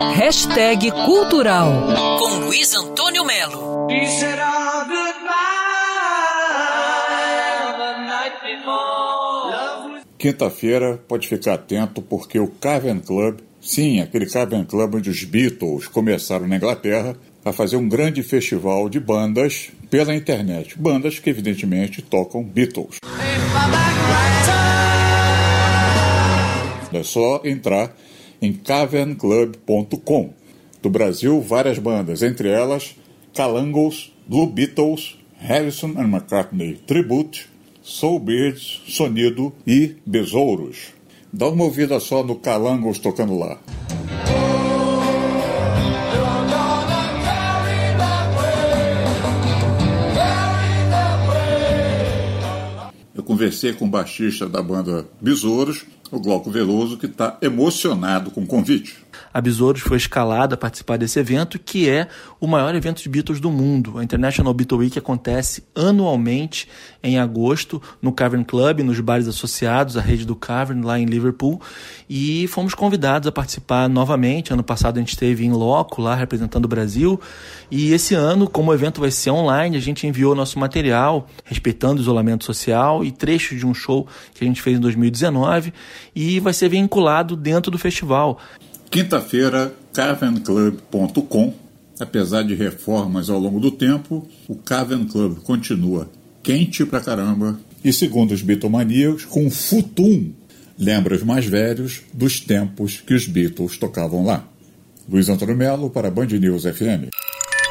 Hashtag Cultural com Luiz Antônio Melo. Quinta-feira pode ficar atento porque o Cavern Club, sim, aquele Cavern Club onde os Beatles começaram na Inglaterra, vai fazer um grande festival de bandas pela internet. Bandas que evidentemente tocam Beatles. É só entrar em cavernclub.com. Do Brasil, várias bandas, entre elas Calangos, Blue Beatles, Harrison and McCartney Tribute, Soulbirds, Sonido e Besouros. Dá uma ouvida só no Calangos tocando lá. Eu conversei com o baixista da banda Besouros, o Glauco Veloso, que está emocionado com o convite. A Besouros foi escalada a participar desse evento, que é o maior evento de Beatles do mundo. A International Beatle Week acontece anualmente em agosto no Cavern Club, nos bares associados à rede do Cavern, lá em Liverpool. E fomos convidados a participar novamente. Ano passado a gente esteve em loco lá representando o Brasil. E esse ano, como o evento vai ser online, a gente enviou nosso material, respeitando o isolamento social e trechos de um show que a gente fez em 2019 e vai ser vinculado dentro do festival. Quinta-feira, cavernclub.com. Apesar de reformas ao longo do tempo, o Cavern Club continua quente pra caramba e, segundo os bitomaníacos, com futum lembra os mais velhos dos tempos que os Beatles tocavam lá. Luiz Antônio Melo para Band News FM.